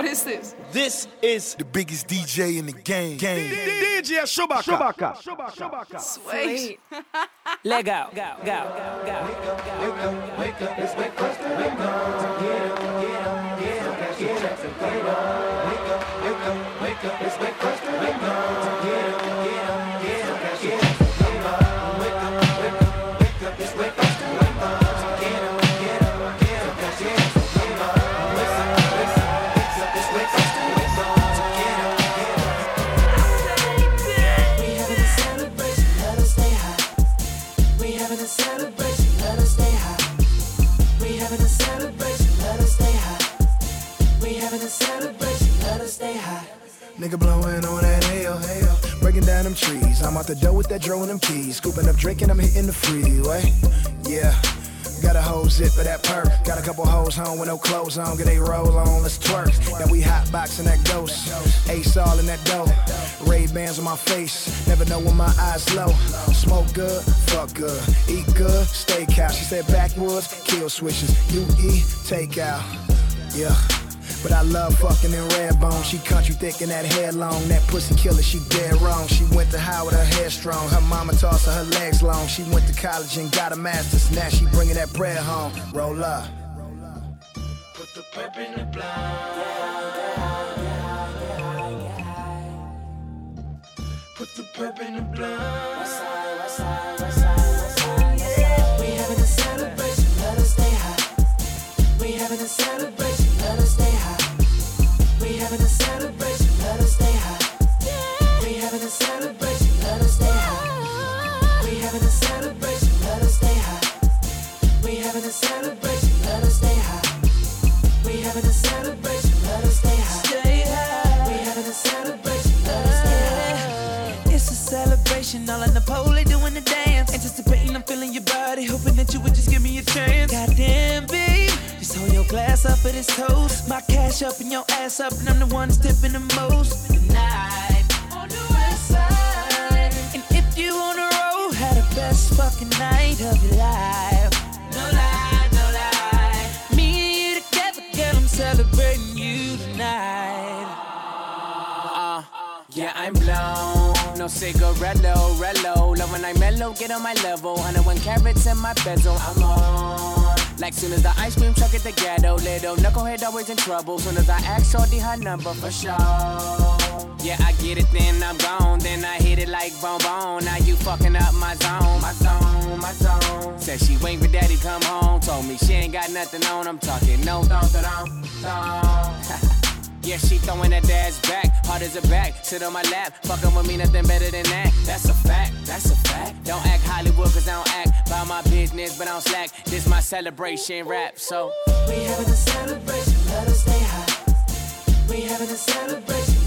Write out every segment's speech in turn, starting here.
What is this? This is the biggest DJ in the game. game. DJ Chewbacca. Chewbacca. Sweet. Let go, go, go, go, go. Wake up, wake up, it's breakfast time. Wake up, get up, get up, get up, cash your checks and get up. Wake up, wake up, wake up, it's breakfast time. Wake up, get up, get up, them trees. I'm out the door with that dro and them keys. Scooping up drink and I'm hitting the freeway. Yeah. Got a whole zip of that perk. Got a couple hoes home with no clothes on. Get they roll on, let's twerk. Now we hot boxing that ghost. Ace all in that dough. Ray-Bans on my face. Never know when my eyes low. Smoke good, fuck good. Eat good, steakhouse. She said backwoods, kill switches. You eat, take out. Yeah. But I love fucking in red bone. She country thick and that hair long. That pussy killer, she dead wrong. She went to high with her hair strong. Her mama tossed her, her legs long. She went to college and got a master's. Now she bringing that bread home. Roll up. Put the pep in the blind. Put the pep in the blind. We having a celebration, let us stay high. We having a celebration, celebration, all in the pole, doing the dance. Anticipating, I'm feeling your body, hoping that you would just give me a chance. Goddamn, babe, just hold your glass up for this toast. My cash up and your ass up, and I'm the one that's tipping the most. Tonight, on the west side. And if you on the road, had the best fucking night of your life. No lie, no lie. Me and you together, girl, I'm celebrating you tonight. Uh, yeah, I'm blown. No cigarello, rello. Love when I mellow, get on my level. 101 carats in my bezel. I'm on. Like soon as the ice cream truck at the ghetto, little knucklehead always in trouble. Soon as I ask Shorty her number for sure. Yeah, I get it, then I'm gone. Then I hit it like bone bone. Now you fucking up my zone, my zone, my zone. Said she wait for daddy come home. Told me she ain't got nothing on. I'm talking no, don't, don't, don't. Yeah, she throwing that dad's back, hard as a back. Sit on my lap, fucking with me, nothing better than that. That's a fact, that's a fact. Don't act Hollywood, cause I don't act by my business, but I don't slack. This my celebration rap, so. We having a celebration, let us stay high. We having a celebration,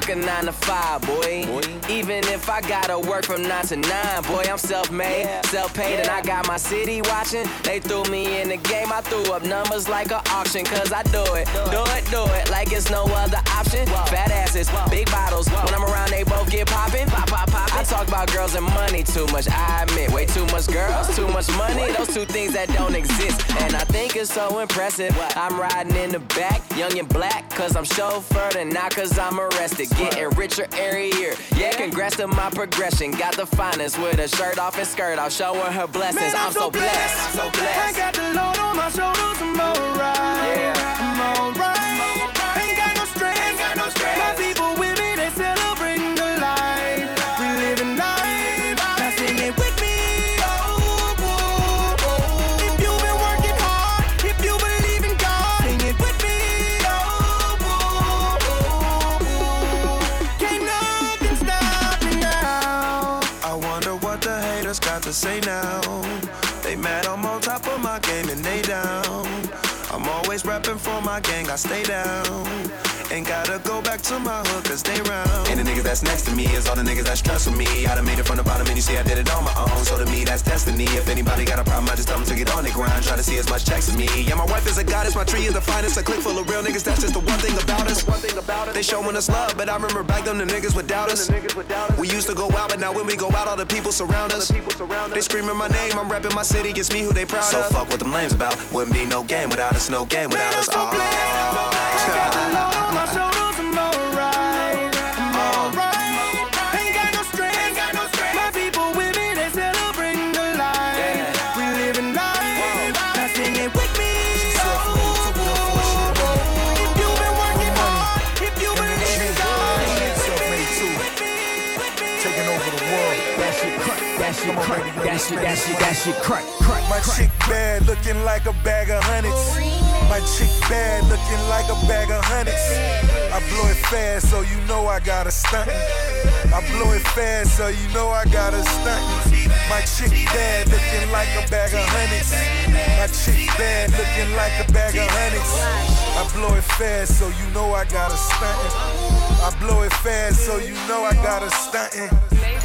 fuck a nine to five, boy. Even if I gotta work from nine to nine, boy, I'm self-made, self-paid, and I got my city watching. They threw me in the game, I threw up numbers like an auction, cause I do it, do it, do it, like it's no other option. Fat asses, big bottles, when I'm around, they both get popping. Pop, pop, pop. I talk about girls and money too much, I admit. Way too much girls, too much money, those two things that don't exist. And I think it's so impressive. I'm riding in the back, young and black, cause I'm chauffeured and not cause I'm arrested. Getting richer every year. Yeah, congrats to my progression. Got the finest with a shirt off and skirt. I'll show her her blessings. I'm, so blessed, so I blessed. got the load on my shoulders, I'm alright. Yeah. I'm alright. Gang, I stay down. Ain't gotta go back to my hood cause they round. And the niggas that's next to me is all the niggas that stress with me. I done made it from the bottom and you see I did it on my own. So to me that's destiny. If anybody got a problem, I just tell them to get on the grind. Try to see as much checks as me. Yeah, my wife is a goddess, my tree is the finest. A clique full of real niggas, that's just the one thing about us. One thing about it. They showing us love, but I remember back then the niggas would doubt us. We used to go out, but now when we go out, all the people surround us. They screaming my name, I'm repping my city, it's me who they proud so of. So fuck what them lames about. Wouldn't be no game without us, no game without us. I got the load on my shoulders, I'm alright. I'm alright. Ain't got no stress. My people with me, they celebrating the life. We living life. Now sing it with me. That shit crack, that shit Come on, crack, baby, you that shit, that shit, this that shit crack, crack, My chick bad, looking like a bag of hundreds. My chick bad, looking like a bag of hundreds. I blow it fast, so you know I got a stunt. I blow it fast, so you know I got a stunt. My chick bad, looking like a bag of hundreds. My chick bad, looking like a bag of hundreds. I blow it fast, so you know I got a stuntin'. I blow it fast, so you know I got a stuntin'.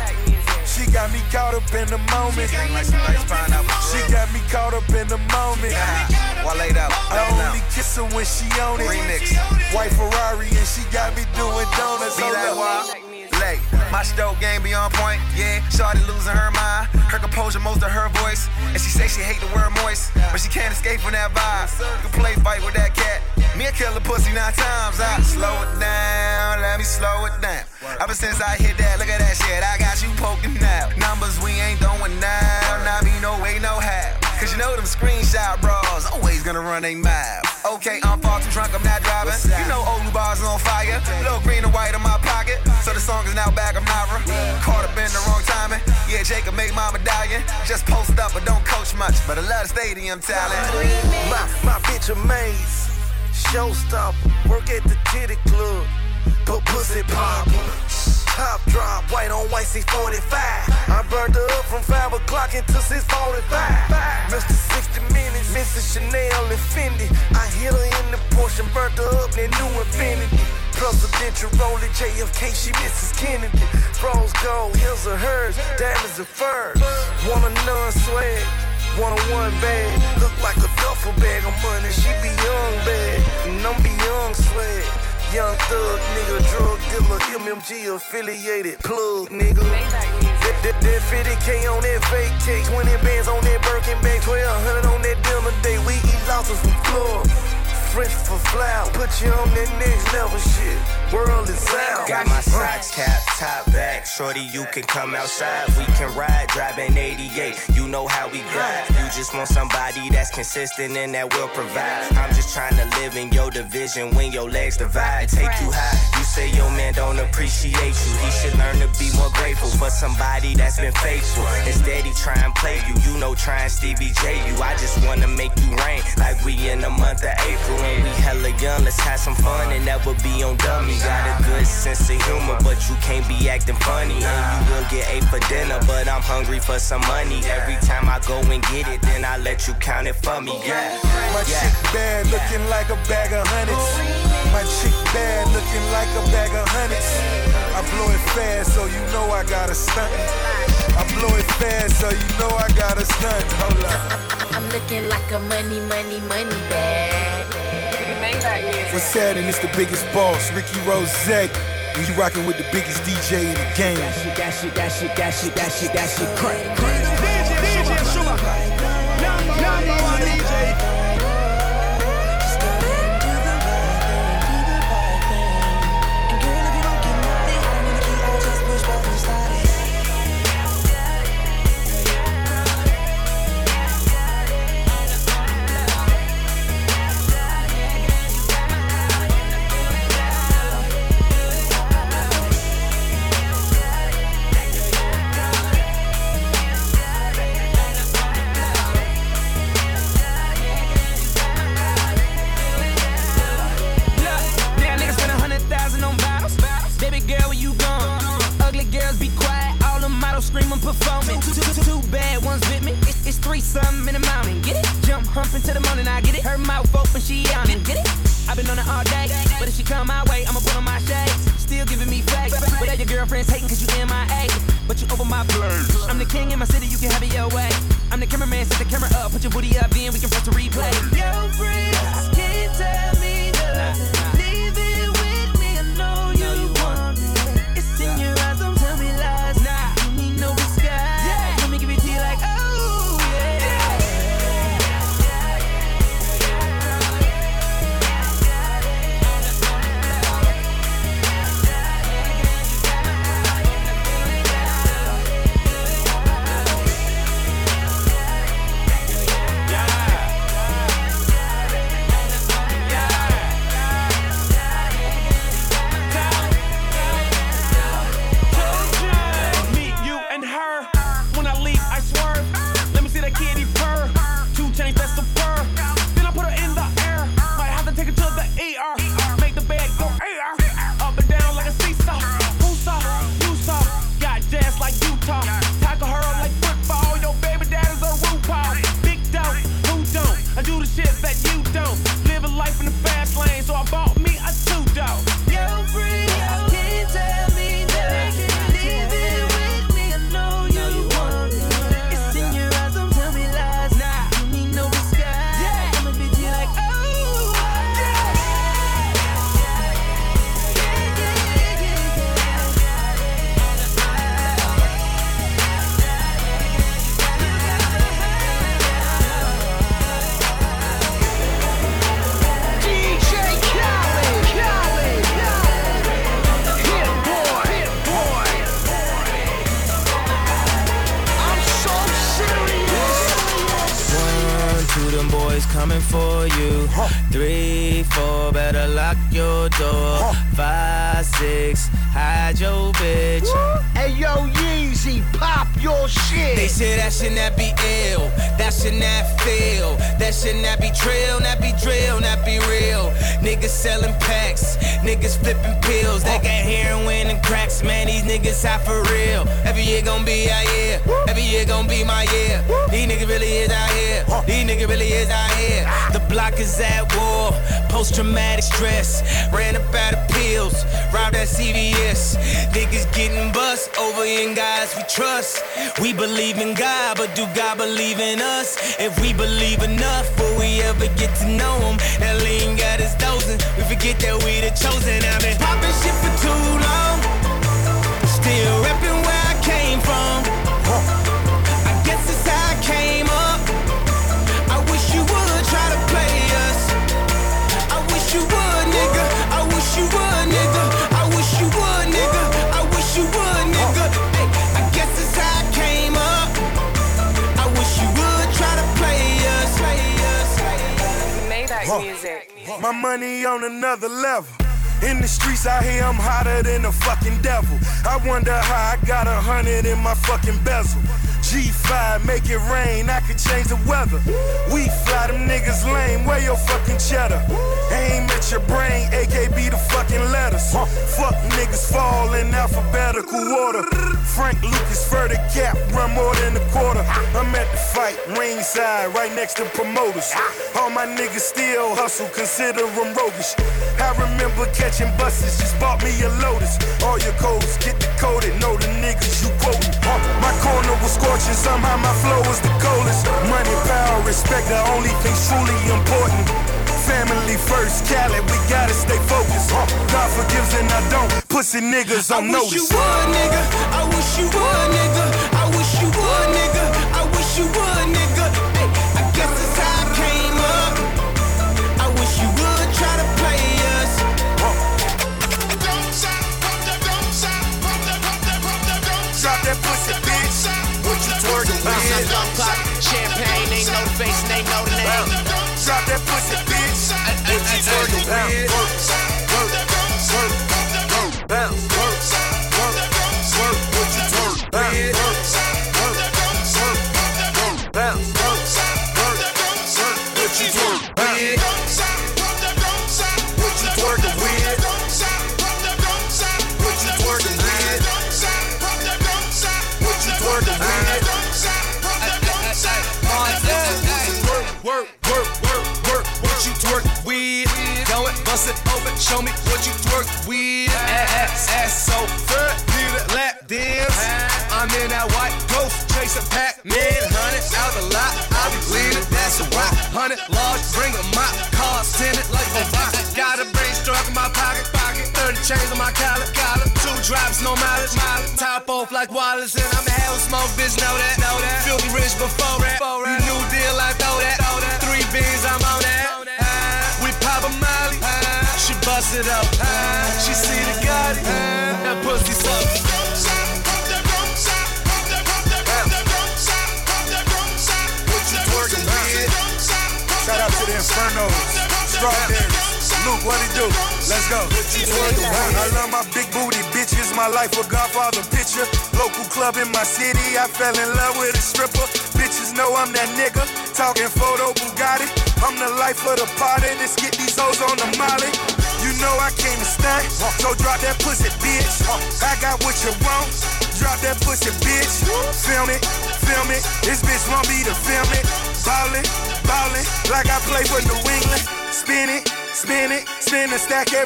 She got me caught up in the moment. She got me caught up in the moment. While laid out, I only kiss her when she on it. Remix. White Ferrari and she got me doing donuts. Be Hold that up. wild. My stroke game be on point, yeah. Shorty losing her mind. Her composure, most of her voice. And she say she hate the word moist, but she can't escape from that vibe. You can play fight with that cat. Me and kill a pussy nine times. I slow it down, let me slow it down. Ever since I hit that, look at that shit. I got you poking out. Numbers we ain't throwing down. Not be no way, no how. Cause you know them screenshot bros always gonna run they mouth. Okay, I'm far too drunk, I'm not driving. You know old bars is on fire. Little green and white in my pocket. So the song is now back, I'm Nara. Caught up in the wrong timing. Yeah, Jacob made my medallion. Just post up, but don't coach much. But I love stadium talent. My, my bitch amaze. Showstopper. Work at the titty club. Put pussy pop. Top drop, white on white, C45. I burned her up from 5 o'clock until 645. Mr. 60 minutes, Mrs. Chanel and Fendi. I hit her in the Porsche, burnt her up, that new Infiniti. Presidential roller JFK, she Mrs. Kennedy. Rose gold, hills are hers, diamonds are furs. Want a nun swag, one on one bag. Look like a duffel bag of money, she be young bad. And I'm be young swag. Young thug, nigga, drug dealer, MMG affiliated, plug, nigga. That, that, that 50K on that fake cake, 20 bands on that Birkin bag, 1200 on that dinner day. We eat lobsters from Florida. French for flour, put you on that next level shit. World is out. Got my socks cap, top back. Shorty, you can come outside. We can ride, driving 88. You know how we grind. You just want somebody that's consistent and that will provide. I'm just trying to live in your division when your legs divide. Take you high. You say your man don't appreciate you. He should learn to be more grateful for somebody that's been faithful. Instead, he try and play you. You know, try and Stevie J you. I just wanna make you rain like we in the month of April. And we hella young, let's have some fun and never be on dummies. Got a good sense of humor, but you can't be acting funny. And you will get ate for dinner, but I'm hungry for some money. Every time I go and get it, then I let you count it for me. Yeah. My yeah. chick bad, looking like a bag of hundreds. My chick bad, looking like a bag of hundreds. I blow it fast, so you know I got a stunt. I blow it fast, so you know I got a stunt. Hold up. I'm looking like a money, money, money bag. What's happening? It's the biggest boss, Ricky Rozay. And you rocking with the biggest DJ in the game. That shit, that shit, that shit, that shit, that shit, that shit, crack, crack. Performing. Two, two, two, two bad ones with me. It's, it's three in the mountain. Get it? Jump, hump into the morning, I get it. Her mouth open, she it. Get it? I've been on it all day, but if she come my way, I'ma put on my shades. Still giving me facts, but all your girlfriends hating cause you MIA. But you over my place. I'm the king in my city, you can have it your way. I'm the cameraman, set the camera up, put your booty up, then we can press the replay. Yo, friends, can't tell me nothing. Leave it lock your door. Five, six, hide your bitch. Hey yo, Yeezy, pop your shit. They say that should not be ill, that should not feel, that should not be trill, not be drill, not be real. Niggas selling packs, niggas flipping pills, they got heroin and cracks, man. These niggas hot for real. Every year gon' be our year, every year gon' be my year. These niggas really is out here, these niggas really is out here. Ah. The block is at war, post traumatic stress, ran up out of pills, robbed at CVS. Niggas getting bust over in guys we trust. We believe in God, but do God believe in us? If we believe enough, will we ever get to know him? That lean got us dozing. We forget that we the chosen. I've been popping shit for too long. Still repping My money on another level. In the streets out here, I'm hotter than the fucking devil. I wonder how I got a hundred in my fucking bezel. G5, make it rain, I could change the weather. We fly them niggas lame, where your fucking cheddar? Aim at your brain, AKB the fucking letters. Fuck niggas fall in alphabetical order. Frank Lucas, the cap, run more than a quarter. I'm at the fight, ringside, right next to promoters. All my niggas still hustle, consider them roguish. I remember catching buses, just bought me a Lotus. All your codes, get decoded, know the niggas you quoting. Uh, my corner was scorching, somehow my flow was the coldest. Money, power, respect, the only things truly important. Family first, Cali, we gotta stay focused. Uh, God forgives and I don't. Pussy niggas on I notice. wish you would, nigga. I wish you would, nigga. I wish you would, nigga. I wish you would,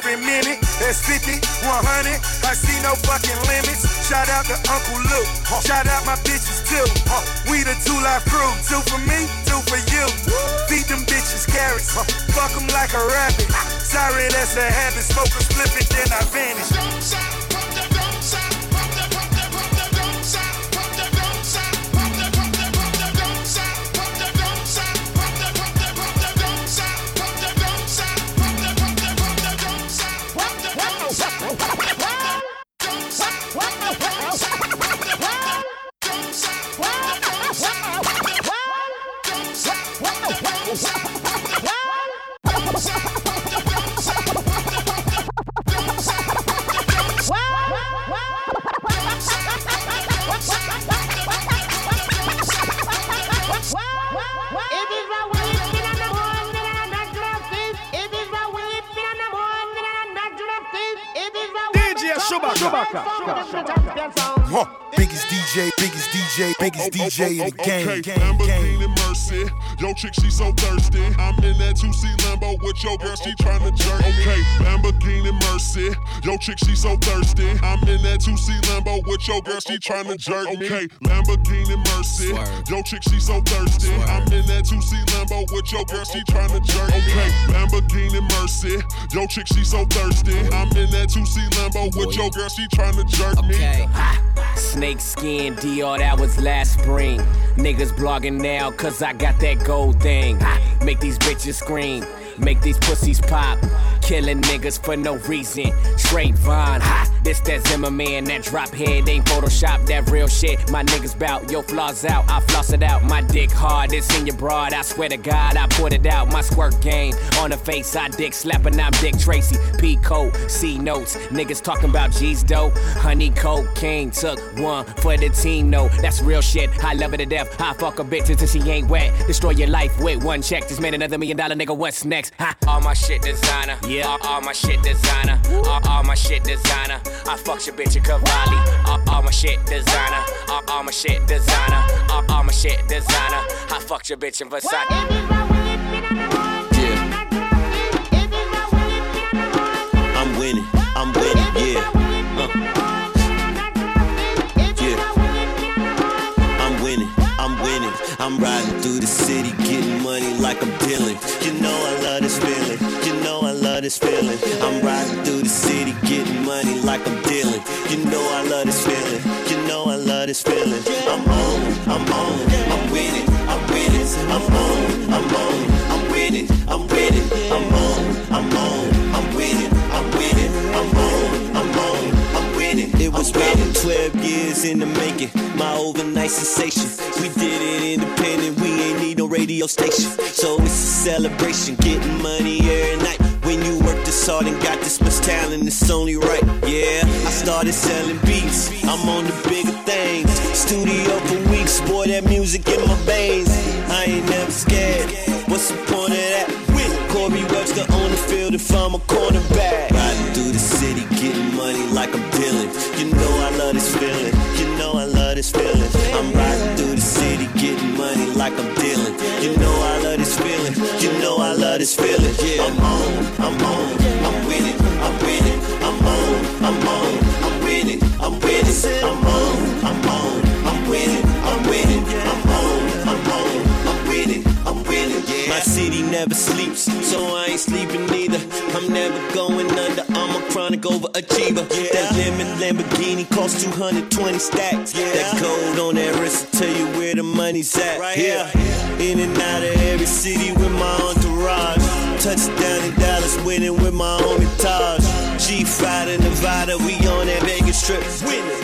every minute. That's 50, 100. I see no fucking limits. Shout out to Uncle Luke. Shout out my bitches too. We the 2 Live Crew. Two for me, two for you. Feed them bitches carrots. Fuck them like a rabbit. Sorry, that's a habit. Smoke a split it, then I vanish. Biggest oh, oh, DJ in oh, the game. Okay, game, game. Lamborghini Mercy. Yo, chick, she so thirsty. I'm in that 2C Lambo with your girl, she tryna jerk. me. Okay, Lamborghini Mercy. Yo, chick, she so thirsty. I'm in that 2C Lambo with your girl, she tryna jerk me. Okay, Lamborghini Mercy. Yo, chick, she so thirsty. I'm in that 2C Lambo with your girl, she tryna jerk. me. Okay, Lamborghini Mercy. Yo, chick, she so thirsty. I'm in that 2C Lambo with your girl, she tryna jerk me. Okay. Snake skin Dior, that was last spring. Niggas blogging now, cause I got that gold thing. Make these bitches scream, make these pussies pop. Killing niggas for no reason. Straight Vine, ha, This that Zimmerman, that drop head ain't Photoshop, that real shit. My niggas bout, yo flaws out, I floss it out. My dick hard, it's in your broad. I swear to God, I put it out. My squirt game on the face, I dick slapping. I'm Dick Tracy, P code, C notes. Niggas talking about G's dough, honey cocaine. Took one for the team, no, that's real shit. I love it to death. I fuck a bitch until she ain't wet. Destroy your life with one check. Just made another million dollar nigga. What's next? Ha. All my shit designer, yeah. All, all my shit designer, all, all my shit designer. I fuck your bitch at Cavalli. All, all my shit designer, all, all my shit designer, all, all my shit designer. I fucked your bitch in Versace. I'm winning, I'm winning, yeah. Uh. Yeah. I'm winning, I'm winning. I'm riding through the city, getting money like I'm dealing. You know I love this feeling. You know I love this feeling. I'm riding through the city, getting money like I'm dealing. You know I love this feeling. You know I love this feeling. I'm on, I'm on, I'm winning, I'm winning. I'm on, I'm on, I'm winning, I'm winning. I'm on, I'm on, was about 12 years in the making, my overnight sensation. We did it independent, we ain't need no radio station. So it's a celebration, getting money every night. When you work this hard and got this much talent, it's only right. Yeah, I started selling beats, I'm on the bigger things. Studio for weeks, boy, that music in my veins. I ain't never scared. What's the point of that? Corey Webster on the field if I'm a cornerback. Riding through the city, I'm. You know I love this feeling. You know I love this feeling. I'm riding through the city, getting money like I'm dealing. You know I love this feeling. You know I love this feeling. Yeah, I'm on, I'm on, I'm winning, I'm winning. I'm on, I'm on, I'm winning, I'm winning. I'm on, My city never sleeps, so I ain't sleeping either. I'm never going under. I'm a chronic overachiever. Yeah. That lemon Lamborghini costs 220 stacks. Yeah. That gold on that wrist will tell you where the money's at. Right yeah. In and out of every city with my entourage. Touchdown in Dallas, winning with my homie Taj. G5 in Nevada, we on that Vegas trip.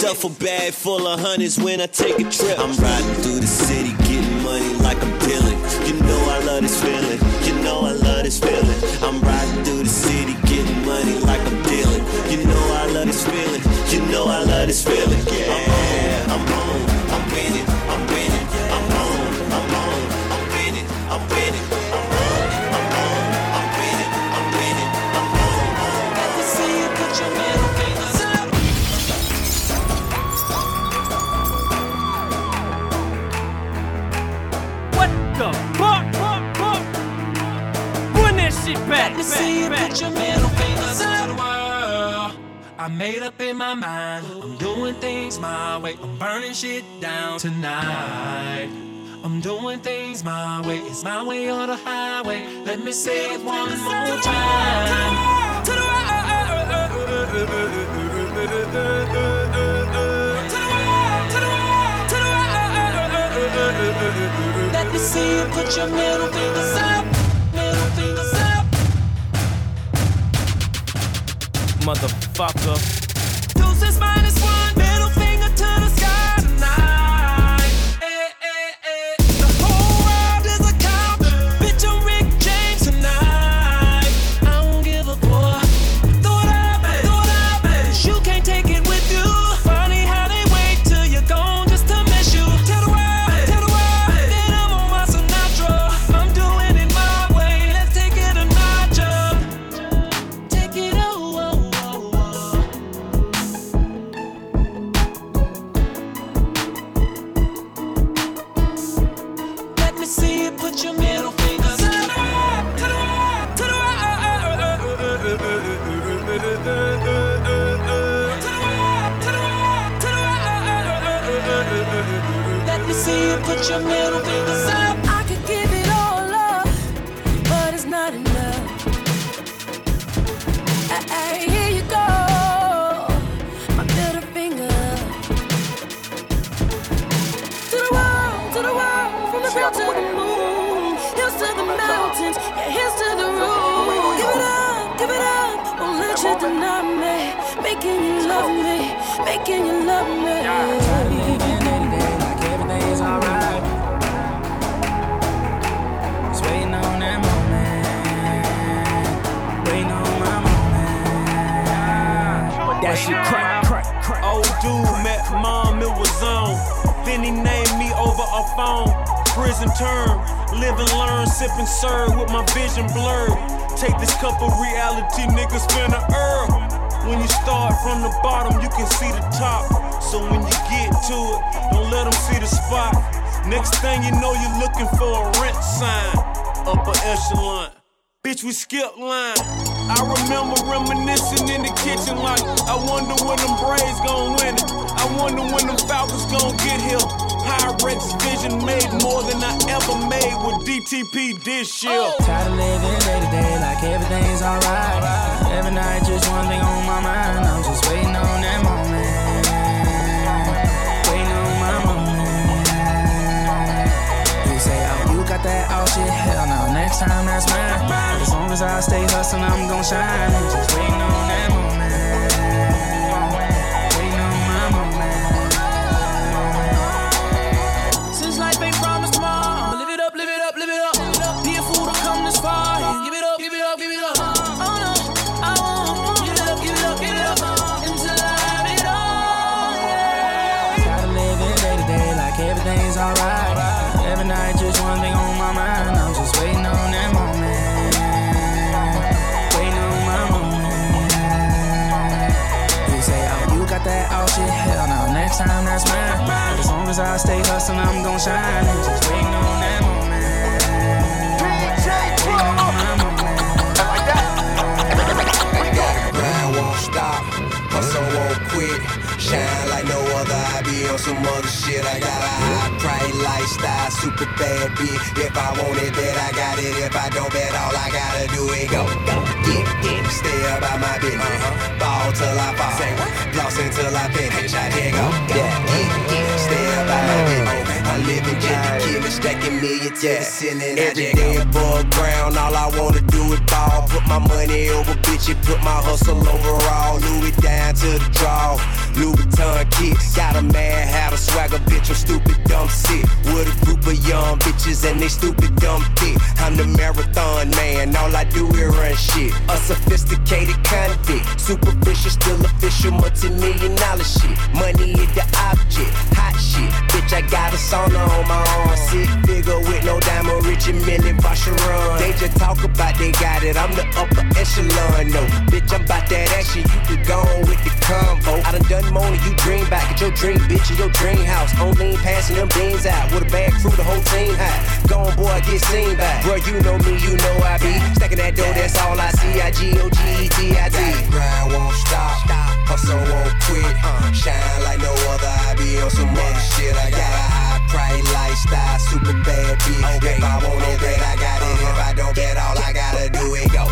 Duffel bag full of hundreds when I take a trip. I'm riding through the city, getting money like I'm dealing. You know I love this feeling. You know I love this feeling. I'm riding through the city, getting money like I'm dealing. You know I love this feeling. You know I love this feeling. Yeah, I made up in my mind. I'm doing things my way. I'm burning shit down tonight. I'm doing things my way. It's my way or the highway. Let me say it one more time. To the Let me see you put your middle fingers up. Middle fingers up. Motherfucker. Making you love me. Try to live in day like everything's alright. Just waiting on that moment, waiting on my moment. That shit crack, crack, crack. Old dude met mom, it was on. Then he named me over a phone. Prison term, live and learn, sip and serve with my vision blurred. Take this cup of reality, nigga, spin a herb. When you start from the bottom, you can see the top. So when you get to it, don't let them see the spot. Next thing you know, you're looking for a rent sign. Upper echelon. Bitch, we skip line. I remember reminiscing in the kitchen like, I wonder when them Braves gon' win it. I wonder when them Falcons gon' get here. Pyrex vision made more than I ever made with DTP this year. Tired of living day to day like everything's alright. Every night, just one thing on my mind. I'm just waiting on that moment. Waiting on my moment. You say, oh, you got that all shit. Hell no, next time that's mine. As long as I stay hustling, I'm gon' shine. Just waiting on that moment. Time that's mine. As long as I stay hustling, I'm gon' shine. Just waiting on that moment. Grind won't stop, hustle won't quit. Shine like no be on some other shit. I got a high price lifestyle, super bad bitch. If I want it, bet I got it. If I don't bet, all I gotta do is go, go, get, get. Stay about my business, uh-huh. ball till I fall, floss until I finish. I dig go, yeah, get, get. Stay about my uh. business. I live in just the killing, stacking millions to the ceiling. Every day above ground, all I wanna do is ball. Put my money over bitches, put my hustle overall. Louis down to the draw. Louis Vuitton kit, got a mad hat, a swagger bitch, I'm stupid dumb sick. With a group of young bitches and they stupid dumb thick. I'm the marathon man, all I do is run shit. A sophisticated convict, superficial, still official, multi-million dollar shit. Money is the object, hot shit. Bitch, I got a sauna on my arm, sick figure with no diamond, Richard Mille Vacheron. They just talk about they got it, I'm the upper echelon, no. Bitch, I'm about that action, you can go on with the convo. I done done more than you dream back at your dream, bitch, in your dream house. On lean, passing them beans out with a bag crew, the whole team high. Gone boy, get seen by. Bro, you know me, you know I be. Stacking that dough, that's all I see. I G O G E T I T. Grind won't stop, hustle won't quit. Uh. Shine like no other, I be on some other shit. I got price lifestyle, super bad bitch. If I want it, bet I got it. If I don't bet, all I gotta do is go.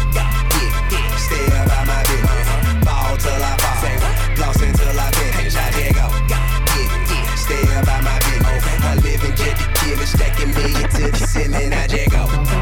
Get, get, stay about my business. Uh-huh. Ball till I fall, floss until I finish. I dig go. Get, get, stay about my business. I live in jet to kill it, stacking million to the ceiling. I just go.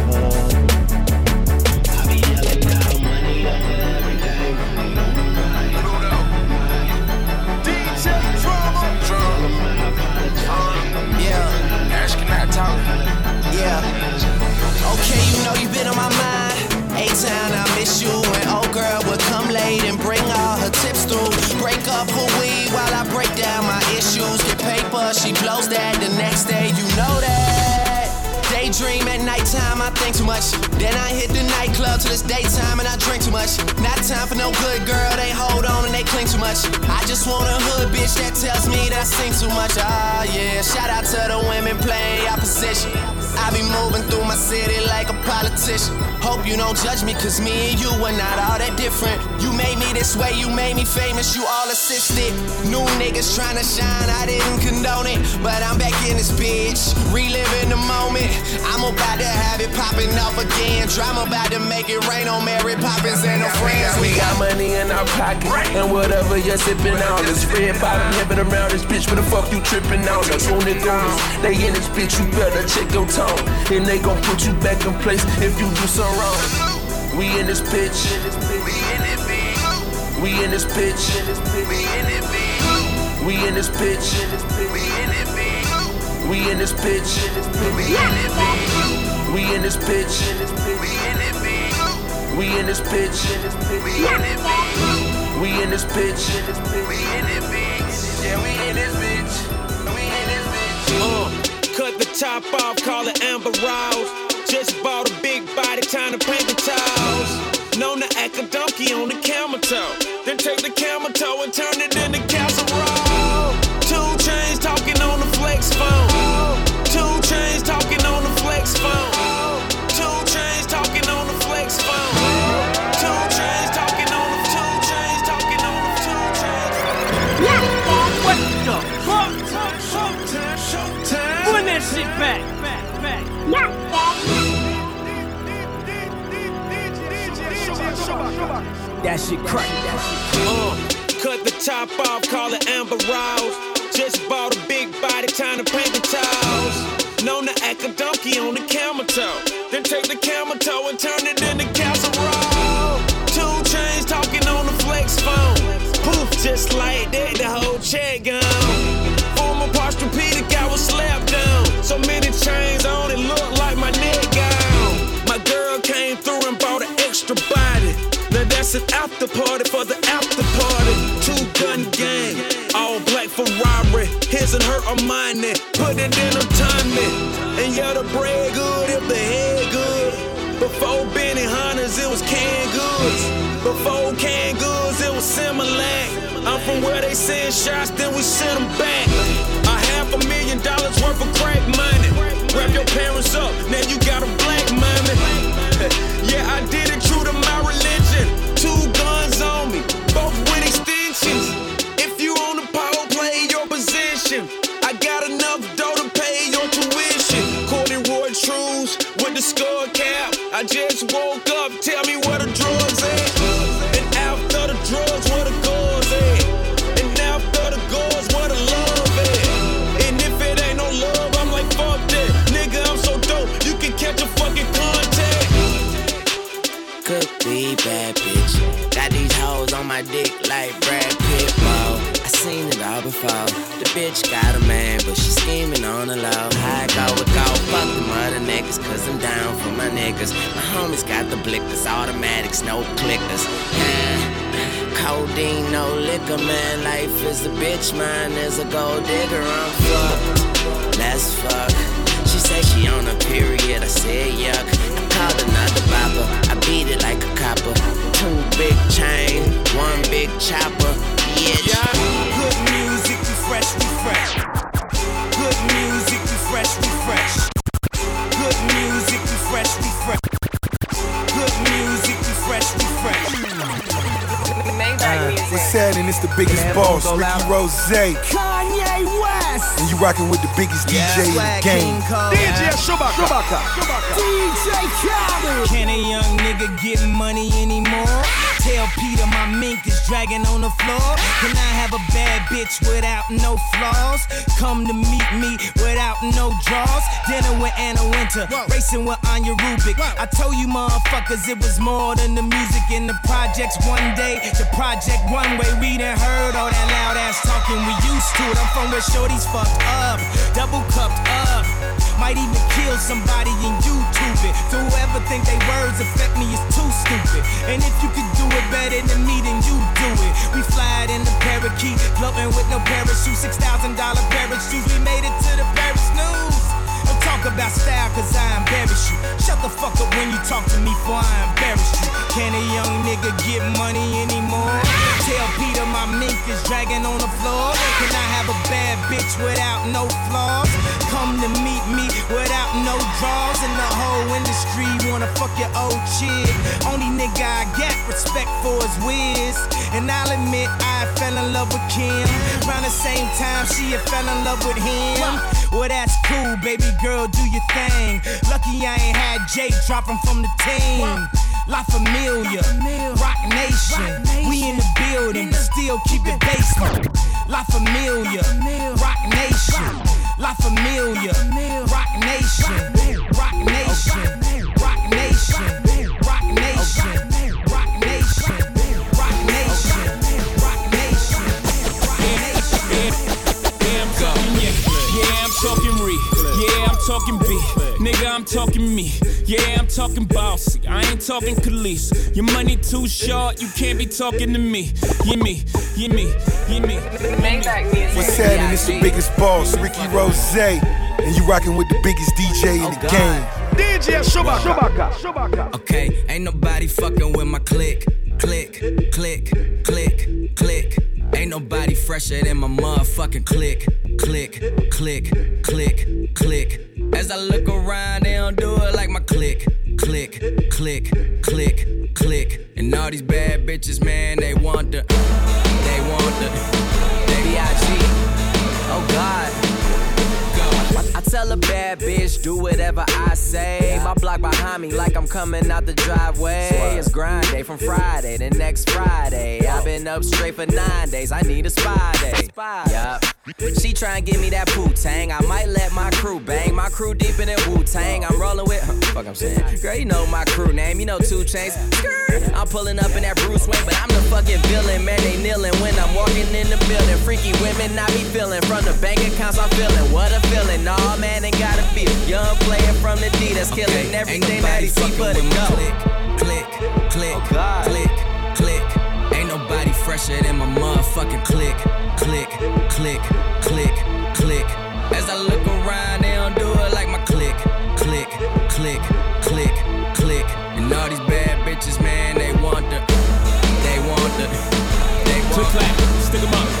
Blows that the next day. You know that. dream at nighttime, I think too much. Then I hit the nightclub till it's daytime and I drink too much. Not time for no good girl, they hold on and they cling too much. I just want a hood bitch that tells me that I sing too much. Ah, yeah. Shout out to the women playing opposition. I be moving through my city like a politician. Hope you don't judge me, cause me and you are not all that different. You made me this way, you made me famous, you all assisted. New niggas trying to shine, I didn't condone it. But I'm back in this bitch, reliving the moment. I'm about to have it popping off again. Drama about to make it rain on Mary Poppins and her friends. We got money in our pocket, and whatever you're sipping on is red bottom heaven around this bitch. What the fuck you tripping on? The Tony Goons, they in this bitch, you better check your tone. And they gon' put you back in place if you do something John Rose. We in this bitch. We in it, bitch. We in this bitch. We in it, bitch. We in this bitch. We in it, bitch. We in this bitch. We in this bitch. We in this bitch. We in this bitch. Yeah, we in this bitch. We in this bitch. Uh, cut the top off, call it Amber Rose. Just bought a time to paint the toes. Known to act a donkey on the camel toe. Then take the camel toe and turn it into That shit crack. Uh, cut the top off, call it Amber Rose. Just bought a big body, time to paint the toes. Known to act a donkey on the camel toe. Then take the camel toe and turn it into casserole. 2 Chainz talking on the flex phone. Poof, just like that, the whole check gone. Former Posturepedic, An after party for the after party. Two gun gang, all black Ferrari. His and her Armani, put it in a timing. And yeah, the bread good if the head good. Before Benny Hunters, it was canned goods. Before canned goods, it was Similac. I'm from where they send shots, then we send them back. A half a million dollars worth of crack money. Wrap your parents up, now you got a the skull cap. I just woke up, tell me where the drugs at. And after the drugs, where the goals at. And after the goals, where the love at. And if it ain't no love, I'm like, fuck that. Nigga, I'm so dope, you can catch a fucking contact. Could be bad bitch. Got these hoes on my dick like Brad Pitt. Whoa, I seen it all before. The bitch got a man, but she scheming on the low. Cause I'm down for my niggas. My homies got the blickers, automatics, no clickers. Codeine, no liquor, man. Life is a bitch, mine is a gold digger. I'm fucked. Let's fuck. She say she on a period. I said yuck. I called another bopper. I beat it like a copper. Two big chain, one big chopper. Happening? It's the biggest boss, Ricky Rozay. Kanye West. And you rocking with the biggest DJ in the game. DJ Shubaka. DJ Khaled. Can a young nigga get money anymore? Tell Peter my mink is dragging on the floor. Can I have a bad bitch without no flaws? Come to meet me without no draws. Dinner with Anna Wintour, racing with Anja Rubik. I told you motherfuckers it was more than the music in the projects. One day, the project one way. We done heard all that loud ass talking. We used to it. I'm from where shorties fucked up, double cupped up. Might even kill somebody in YouTube it. So whoever think they words affect me is too stupid. And if you could do it better than me, then you do it. We fly in the parakeet, floating with no parachute. Six thousand dollar parachutes. We made it to the Paris news. Talk about style, cause I embarrass you. Shut the fuck up when you talk to me, for I embarrass you. Can a young nigga get money anymore? Tell Peter my mink is dragging on the floor. Can I have a bad bitch without no flaws? Come to meet me without no draws. And the whole industry wanna fuck your old chick. Only nigga I got respect for is Wiz. And I'll admit I fell in love with Kim. Around the same time she had fell in love with him. Well, that's cool, baby girl, do your thing. Lucky I ain't had Jake dropping from the team. La Familia, Roc Nation. We in the building, but still keep it basement. La Familia, Roc Nation. La Familia, Roc Nation. Roc Nation. Roc Nation. Roc Nation. Roc Nation. Talking B. Nigga, I'm talking me. Yeah, I'm talking bossy. I ain't talking Khalees. Your money too short, you can't be talking to me. You me, you me, you me. What's happening? It's the biggest boss, Ricky Rozay, and you rocking with the biggest DJ in the oh, game. DJ Shubaka. Okay, ain't nobody fucking with my click, click, click, click, click. Ain't nobody fresher than my motherfucking click, click, click, click, click. As I look around, they don't do it like my click, click, click, click, click. And all these bad bitches, man, they want the, they want the, I tell a bad bitch, do whatever I say. My block behind me, like I'm coming out the driveway. It's grind day from Friday to next Friday. I've been up straight for nine days. I need a spy day. Yup. She try and give me that poo tang. I might let my crew bang. My crew deep in that Wu Tang. I'm rolling with. Fuck, I'm saying. Girl, you know my crew name. You know 2 Chainz. I'm pulling up in that Bruce Wayne, but I'm the fucking villain. Man, they kneeling when I'm walking in the building. Freaky women, I be feeling. From the bank accounts, I'm feeling. What a feeling. Nah, man, ain't gotta be young player from the D that's killing everything that he see but a go. Click, click, click, oh, click, click. Nobody fresher than my motherfucking click, click, click, click, click. As I look around, they don't do it like my click, click, click, click, click. And all these bad bitches, man, they want the, they want the, they want Click clap, stick 'em up.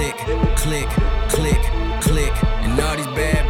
click, click, click, click. And all these bad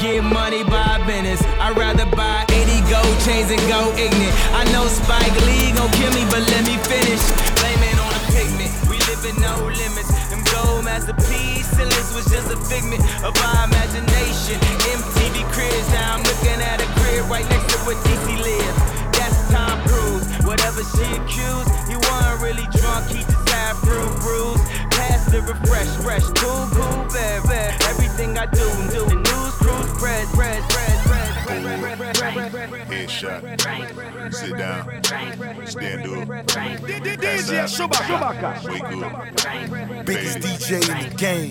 get money by business. I'd rather buy 80 gold chains and go ignorant. I know Spike Lee gon' kill me, but let me finish. Blame it on the pigment. We live in no limits. Them gold masterpiece ceilings was just a figment of our imagination. MTV cribs, now I'm looking at a crib right next to where DC lives. That's Tom Cruise. Whatever she accused, he wasn't really drunk. He just had fruit bruise. Pass the refresh, fresh, cool, cool, bad, bad. Everything I do, do bread, bread, bread, bread, bread, bread, bread, headshot. Sit down, stand up. DJ Chewbacca, wake up. Biggest DJ in the game.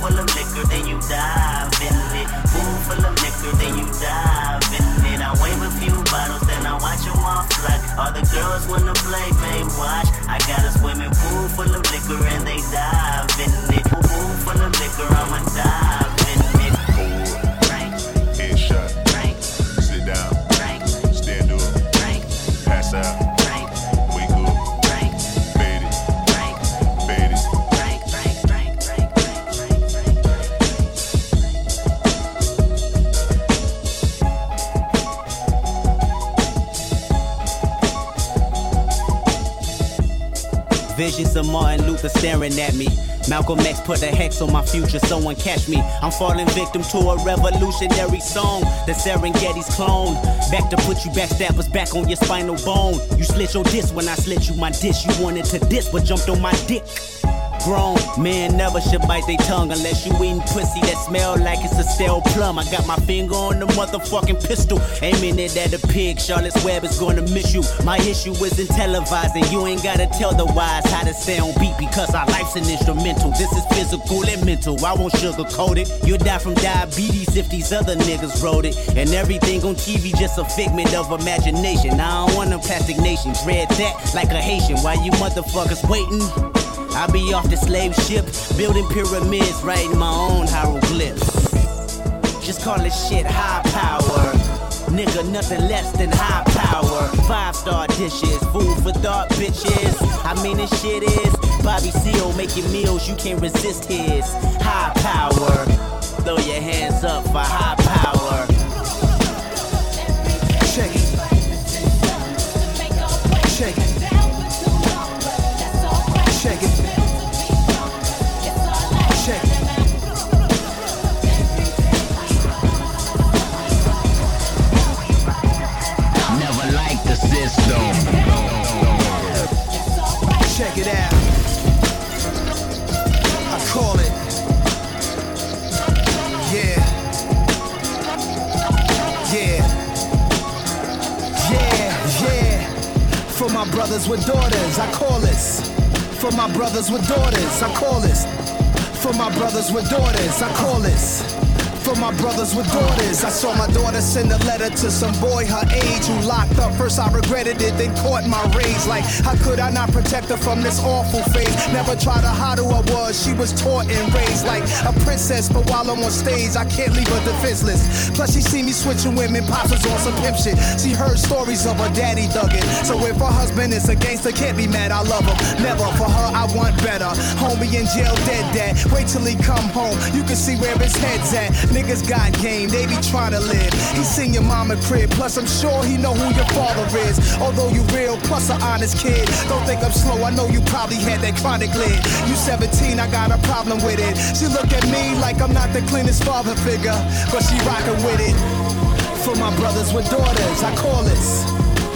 full of liquor, then you dive in it. Pool full of liquor, then you dive in it. I wave a few bottles, then I watch them all fly. All the girls wanna play, babe, watch. I got a swimming pool full of liquor, and they dive in it. Pool full of liquor, I'ma dive Visions of Martin Luther staring at me. Malcolm X put a hex on my future, someone catch me. I'm falling victim to a revolutionary song. The Serengeti's clone. Back to put you backstabbers back on your spinal bone. You slit your disc when I slit you my dish. You wanted to diss, but jumped on my dick. Grown men never should bite their tongue unless you eating pussy that smell like it's a stale plum. I got my finger on the motherfucking pistol, aiming it at a pig. Charlotte's Web is gonna miss you. My issue isn't televised, and you ain't gotta tell the wise how to stay on beat because our life's an instrumental. This is physical and mental. I won't sugarcoat it. You'll die from diabetes if these other niggas wrote it. And everything on TV just a figment of imagination. I don't want no plastic nation. Dread that like a Haitian. While you motherfuckers waiting. I be off the slave ship, building pyramids, writing my own hieroglyphs. Just call this shit high power. Nigga, nothing less than high power. Five star dishes, food for thought, bitches. I mean, this shit is Bobby Seale making meals, you can't resist his high power. Throw your hands up for high power. Check it out. I call it. Yeah. Yeah. Yeah, yeah. For my brothers with daughters, I call this. For my brothers with daughters, I call this. For my brothers with daughters, I call this. For my brothers with daughters, I saw my daughter send a letter to some boy her age who locked up. First I regretted it, then caught my rage. Like, how could I not protect her from this awful fate? Never tried to hide who I was. She was taught and raised like a princess, but while I'm on stage, I can't leave her defenseless. Plus, she see me switching women, pops was on some pimp shit. She heard stories of her daddy thugging. So if her husband is a gangster, can't be mad. I love him. Never for her, I want better. Homie in jail, dead dad. Wait till he come home. You can see where his head's at. Niggas got game, they be trying to live. He seen your mama crib, plus I'm sure he know who your father is. Although you real, plus an honest kid. Don't think I'm slow, I know you probably had that chronic lid. You 17, I got a problem with it. She look at me like I'm not the cleanest father figure, but she rockin' with it. For my brothers with daughters, I call this.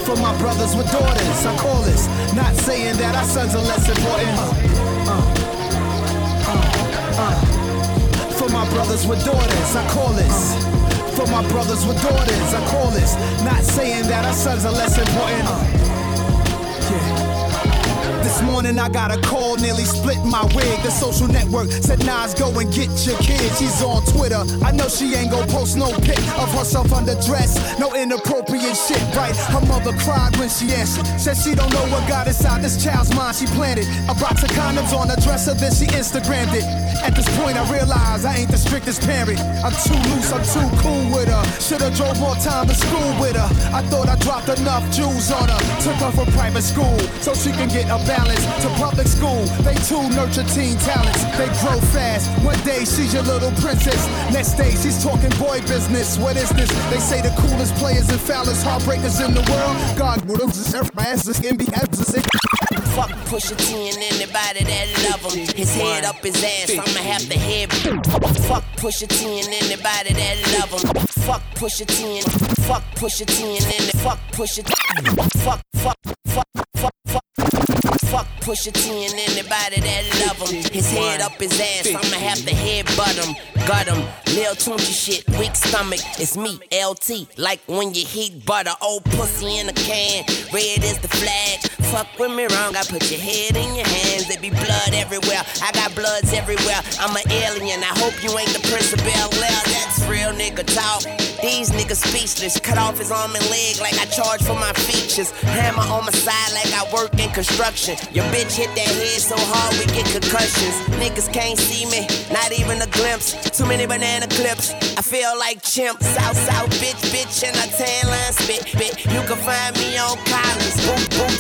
For my brothers with daughters, I call this. Not saying that our sons are less important. Uh, uh, uh, uh. My brothers with daughters, I call this. For my brothers with daughters, I call this. Not saying that our sons are less important. Yeah. This morning I got a call, nearly split my wig. The social network said Nas, go and get your kid. She's on Twitter. I know she ain't gon' post no pic of herself underdressed. No inappropriate shit, right? Her mother cried when she answered. Said she don't know what got inside this child's mind. She planted a box of condoms on the dresser, then she Instagrammed it. At this point, I realize I ain't the strictest parent. I'm too loose, I'm too cool with her. Should've drove more time to school with her. I thought I dropped enough jewels on her. Took her from private school so she can get a balance to public school. They too nurture teen talents. They grow fast. One day she's your little princess. Next day she's talking boy business. What is this? They say the coolest players and foulest heartbreakers in the world. God, what is this? Fuck Fuck Pusha T and anybody that love him. His head up his ass, I'ma have to head. Fuck Pusha T and anybody that love him. Fuck Pusha T and fuck Pusha T and fuck Pusha T. Fuck, fuck, fuck, fuck, fuck. Fuck Pusha T and anybody that love him. His head up his ass, I'ma have to headbutt him. Got him, Lil Tunechi shit, weak stomach. It's me, LT, like when you heat butter. Old pussy in a can, red is the flag. Fuck with me wrong, I put your head in your hands. There be blood everywhere, I got bloods everywhere. I'm an alien, I hope you ain't the Prince of Bel Air. That's real nigga talk. These niggas speechless, cut off his arm and leg like I charge for my features. Hammer on my side like I work in construction. Your bitch hit that head so hard we get concussions. Niggas can't see me, not even a glimpse. Too many banana clips. I feel like chimp. South, south, bitch, bitch, and I tan line spit, bit. You can find me on Collins, boom, boom.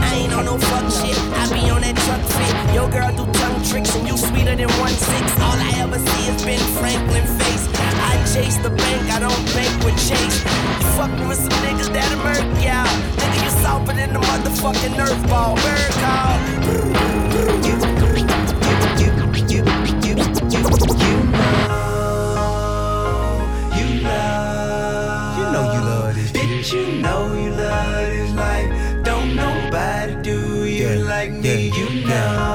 I ain't on no fuck shit. I be on that truck fit. Your girl do tongue tricks and you sweeter than one six. All I ever see is Ben Franklin face. Chase the bank, I don't bank with Chase. You fucking with some niggas that'll murk y'all. Nigga, you softer than the motherfucking Nerf ball. Bird. You know you love this. You know you you. You know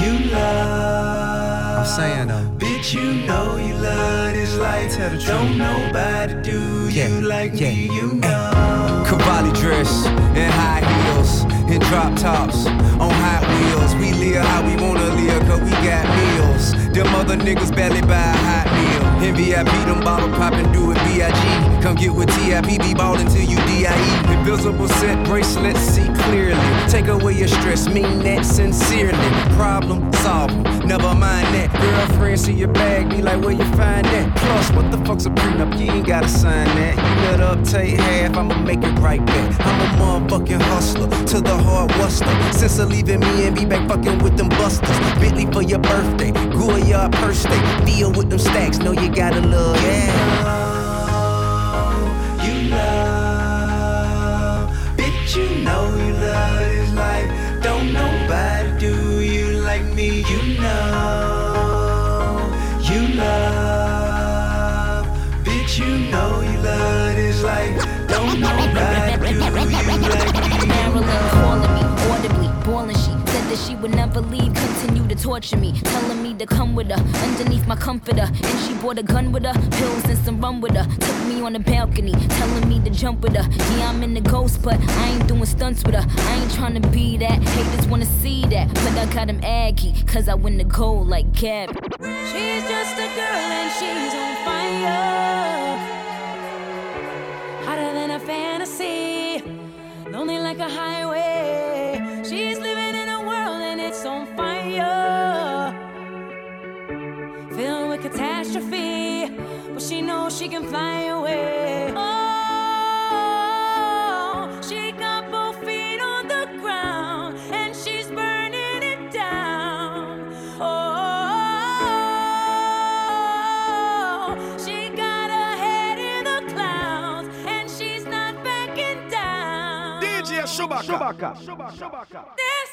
you love. I'm saying though. You know you love this life. Tell the truth. Don't nobody do you Yeah, like yeah. me. You know. Cavalli dress and high heels and drop tops on Hot Wheels. We live how we wanna live, cause we got meals. Them other niggas barely buy a hot meal. In VIP, them bottle poppin', do it B.I.G. Come get with T.I.P. Be ballin' till you D.I.E. Invisible set bracelets, see clearly. Take away your stress, mean that sincerely. Problem solved, never mind that. Girlfriend see your bag, be like, where you find that? Plus, what the fuck's a prenup? You ain't gotta sign that. You let up, take half, I'ma make it right back. I'm a motherfucking hustler, to the hard wuster. Since of leaving me and be back fucking with them busters. Bentley for your birthday, Goyard purse day. Deal with them stacks, know you gotta love, yeah. You love, bitch, you know She would never leave, continue to torture me, telling me to come with her underneath my comforter. And she brought a gun with her, pills and some rum with her. Took me on the balcony, telling me to jump with her. Yeah, I'm in the ghost, but I ain't doing stunts with her. I ain't trying to be that. Haters wanna see that, but I got him aggy, cause I win the gold like Gab. She's just a girl and she's on fire. Hotter than a fantasy. Lonely like a highway. She knows she can fly away. Oh, she got both feet on the ground and she's burning it down. Oh, she got her head in the clouds and she's not backing down. DJ Shubaka. Shubaka. Shubaka. This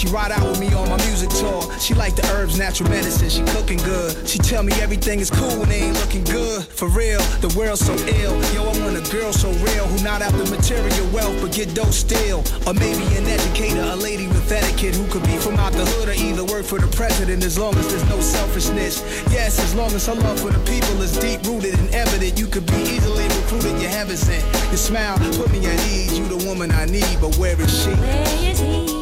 she ride out with me on my music tour. She like the herbs, natural medicine, she cooking good. She tell me everything is cool they ain't looking good. For real, the world's so ill. Yo, I want a girl so real who not after the material wealth but get dope still. Or maybe an educator, a lady with etiquette who could be from out the hood or either work for the president as long as there's no selfishness. Yes, as long as her love for the people is deep rooted and evident, you could be easily recruited. You haven't sent. Your smile put me at ease. You the woman I need, but where is she? Where is he?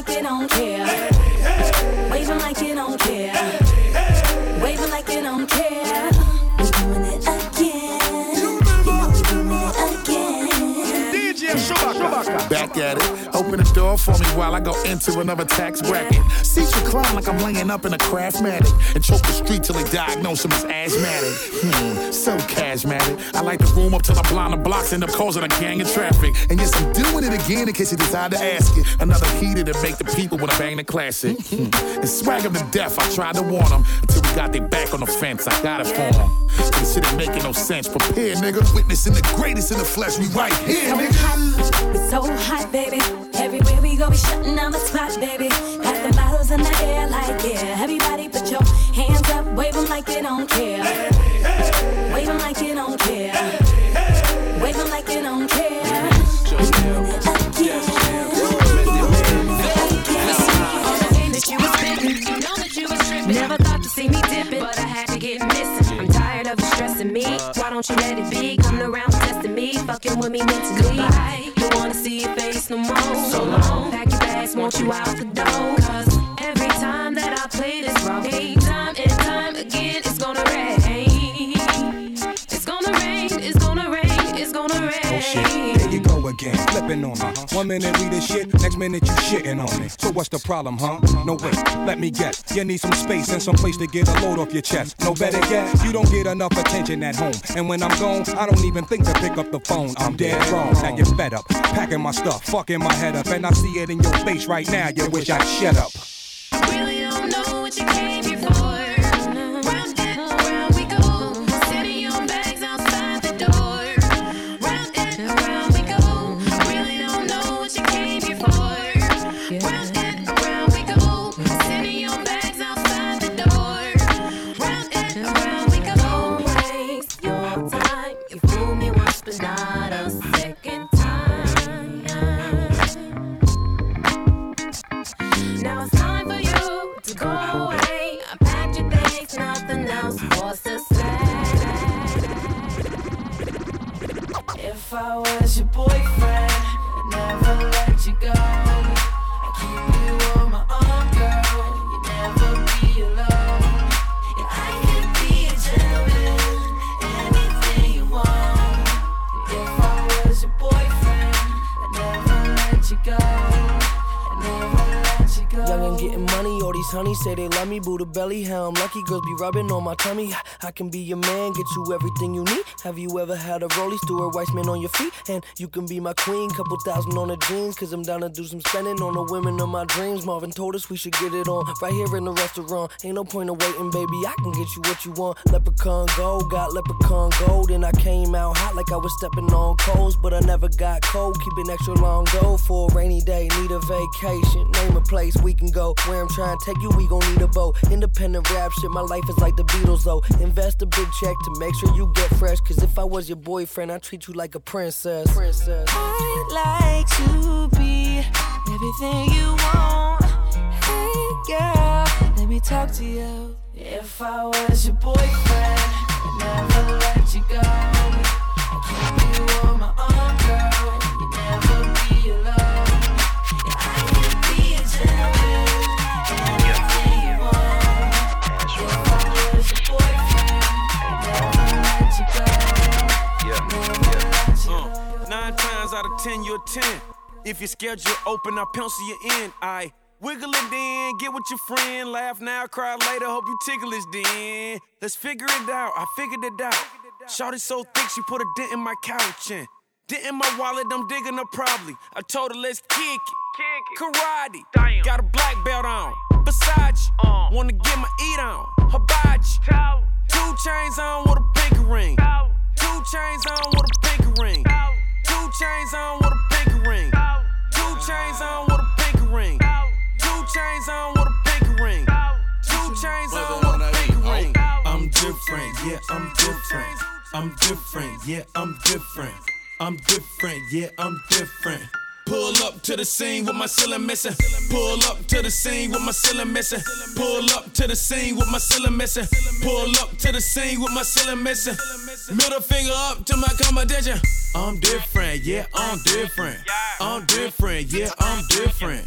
Like you don't care. Wave 'em like you don't care. Wave 'em like you don't care. We doing it again. You know we doing it again. DJ Shubaka. Back at it. Door for me while I go into another tax bracket. Seats recline like I'm laying up in a craftmatic. And choke the street till they diagnose him as asthmatic. Hmm, so charismatic. I like the room up till I blind the blocks, end up causing a gang of traffic. And yes, I'm doing it again in case you decide to ask it. Another heater to make the people wanna bang the classic. Hmm. And swag them to death, I tried to warn them. Until we got their back on the fence, I got it for them. Ain't making no sense. Prepare, nigga. Witnessing the greatest in the flesh, we right here, So nigga. hot, we so hot, baby. Everywhere we go, we shutting down the spot, baby. Got the bottles in the air, like yeah. Everybody put your hands up, wave 'em like you don't care. Wave 'em like you don't care. Wave 'em like you don't care. We doing it again. that you was pimping. You know that you was tripping. Never thought see me dipping, but I had to get missing. I'm tired of you stressing me. Why don't you let it be? Coming around testing me, fucking with me mentally. Goodbye. Don't wanna see your face no more. So long. Pack your bags, want you out the door. Cause every time that I play this wrong game, time and time again, it's gonna rain. It's gonna rain. It's gonna rain. It's gonna rain. Oh shit, there you go again, flipping on me. One minute we the shit, next minute you shitting on me. So what's the problem, huh? No wait, let me guess. You need some space and some place to get a load off your chest. No better yet, you don't get enough attention at home. And when I'm gone, I don't even think to pick up the phone. I'm dead wrong. Now you're fed up, packing my stuff, fucking my head up, and I see it in your face right now. You wish I'd shut up. Really don't know what you came Round they love me. Buddha belly, how I'm lucky. Girls be rubbing on my tummy. I can be your man, get you everything you need. Have you ever had a rollie, Stuart Weitzman on your feet? And you can be my queen, couple thousand on the jeans. Cause I'm down to do some spending on the women of my dreams. Marvin told us we should get it on right here in the restaurant. Ain't no point of waiting, baby. I can get you what you want. Leprechaun gold, got leprechaun gold. And I came out hot like I was stepping on coals. But I never got cold, keep it extra long go for a rainy day. Need a vacation, name a place we can go. Where I'm trying to take you, we gon' need a boat. Independent rap shit, my life is like the Beatles though. Invest a big check to make sure you get fresh. Cause if I was your boyfriend, I'd treat you like a princess. Princess. I'd like to be everything you want. Hey girl, let me talk to you. If I was your boyfriend, I'd never let you go. I keep you on my arm, girl. Out of ten, you're ten. If your schedule open, I pencil you in. I wiggle it then, get with your friend, laugh now, cry later. Hope you tickle us then. Let's figure it out. I figured it out. Shorty so thick, she put a dent in my couch and dent in my wallet. I'm digging her probably. I told her let's kick it. Karate, got a black belt on. Versace, wanna get my eat on. Hibachi, two chains on with a pinky ring. Two chains on with a pinky ring. Two chains on with a pinky ring. Two chains on with a pinky ring. Two chains on with a pinky ring. Two chains on with a pinky ring. I'm different, yeah, I'm different. I'm different, yeah, I'm different. I'm different, yeah, I'm different. Pull up to the scene with my ceiling missing. Pull up to the scene with my ceiling missing. Pull up to the scene with my ceiling missing. Pull up to the scene with my ceiling missing. Middle finger up to my competition. I'm different, yeah, I'm different. I'm different, yeah, I'm different.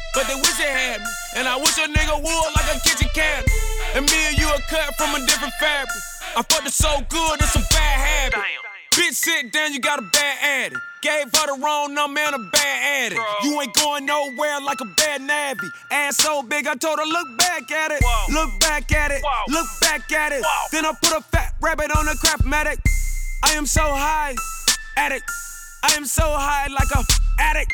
But they wish they had me. And I wish a nigga would like a kitchen cabinet. And me and you are cut from a different fabric. I fucked it so good, it's a bad habit. Bitch, sit down, you got a bad addict. Gave her the wrong number and a bad addict. You ain't going nowhere like a bad navvy. Ass so big, I told her, look back at it. Look back at it. Look back at it. Then I put a fat rabbit on a crap medic. I am so high, addict. I am so high like a addict.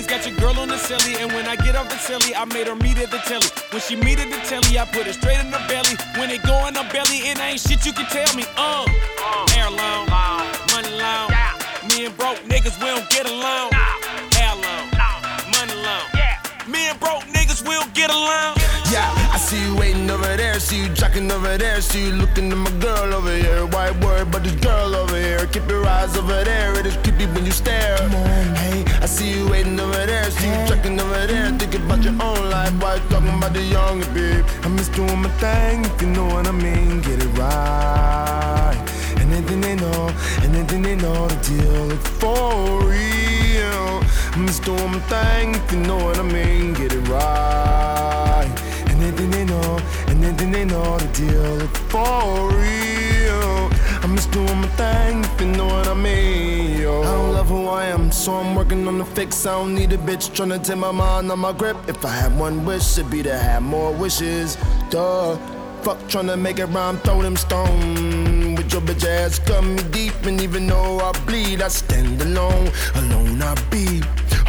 got your girl on the silly. And when I get off the silly, I made her meet at the telly. When she meet at the telly, I put it straight in her belly. When it go in her belly, it ain't shit you can tell me. Uh, air long, money long. Me and broke niggas, we don't get along. Air long, money long. Me and broke niggas, we don't get along. See you waiting over there, see you jocking over there, see you looking at my girl over here. Why worry about this girl over here? Keep your eyes over there, it is creepy when you stare. Hey, I see you waiting over there, see you jocking over there, thinking about your own life. Why you talking about the younger babe? I'm just doing my thing, if you know what I mean. Get it right. Anything they know, anything they know, the deal is for real. I'm just doing my thing, if you know what I mean. Get it right. Anything they know, the deal for real. I'm just doing my thing, if you know what I mean. Yo. I don't love who I am, so I'm working on the fix. I don't need a bitch trying to take my mind on my grip. If I had one wish, it'd be to have more wishes. Duh. Fuck trying to make it rhyme, throw them stones. With your bitch ass, cut me deep, and even though I bleed, I stand alone. Alone I be.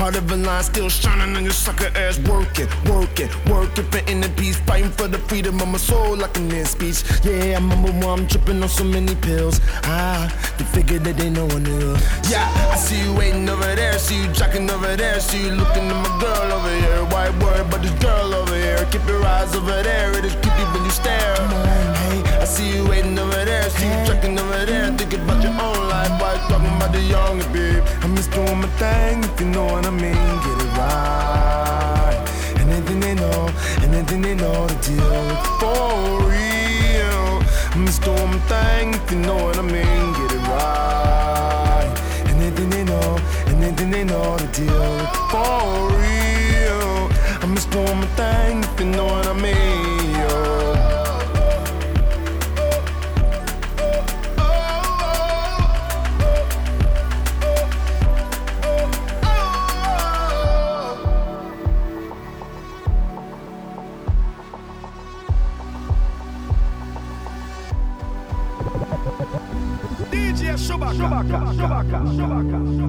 Heart of a line still shining on your sucker ass, working, working, working for inner peace, fighting for the freedom of my soul like in speech. Yeah, I remember when I'm tripping on so many pills. Ah, they figure that they know one knew. Yeah, I see you waiting over there, see you jacking over there, see you looking at my girl over here. White word, but this girl over here. Keep your eyes over there, it is creepy when you stare. Hey, I see you waiting over there, see you checking over there, thinking about your own life. Why you talking about the younger babe? I'm just doing my thing, if you know what I mean. Get it right. And anything they know, and anything they know to deal with for real. I'm just doing my thing, if you know what I mean. Get it right. And anything they know, and anything they know to deal with for real. I'm just doing my thing, if you know what I mean. 感受吧感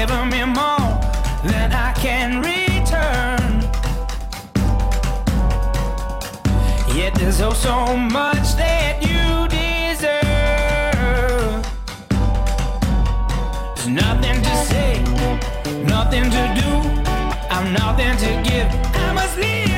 given me more than I can return. Yet there's oh so much that you deserve. There's nothing to say, nothing to do. I'm nothing to give. I must live